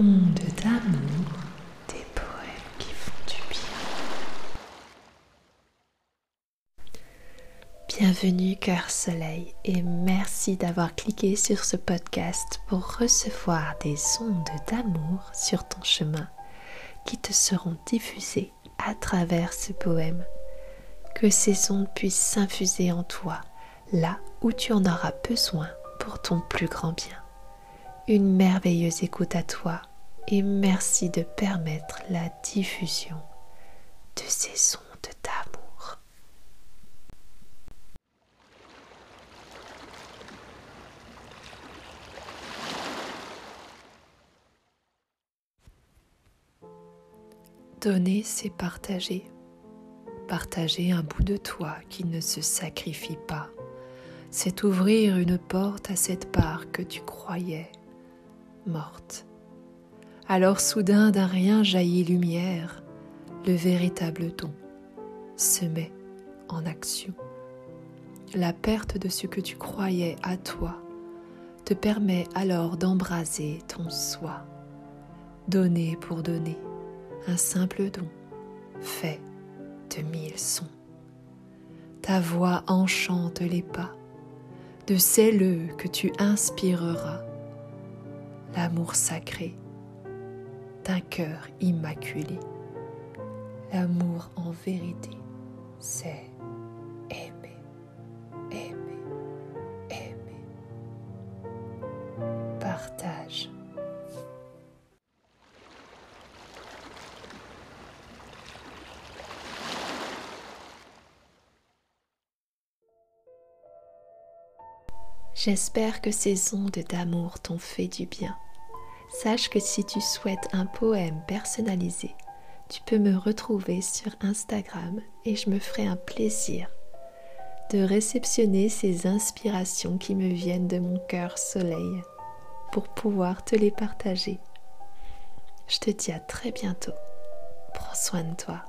ondes d'amour, des poèmes qui font du bien. Bienvenue Cœur Soleil et merci d'avoir cliqué sur ce podcast pour recevoir des ondes d'amour sur ton chemin qui te seront diffusées à travers ce poème. Que ces ondes puissent s'infuser en toi là où tu en auras besoin pour ton plus grand bien. Une merveilleuse écoute à toi et merci de permettre la diffusion de ces ondes d'amour. Donner, c'est partager. Partager un bout de toi qui ne se sacrifie pas. C'est ouvrir une porte à cette part que tu croyais morte. Alors soudain d'un rien jaillit lumière, le véritable don se met en action. La perte de ce que tu croyais à toi te permet alors d'embraser ton soi. Donner pour donner, un simple don, fait de mille sons. Ta voix enchante les pas de celles que tu inspireras, l'amour sacré d'un cœur immaculé. L'amour en vérité, c'est aimer, aimer, aimer. Partage. J'espère que ces ondes d'amour t'ont fait du bien. Sache que si tu souhaites un poème personnalisé, tu peux me retrouver sur Instagram et je me ferai un plaisir de réceptionner ces inspirations qui me viennent de mon cœur soleil pour pouvoir te les partager. Je te dis à très bientôt. Prends soin de toi.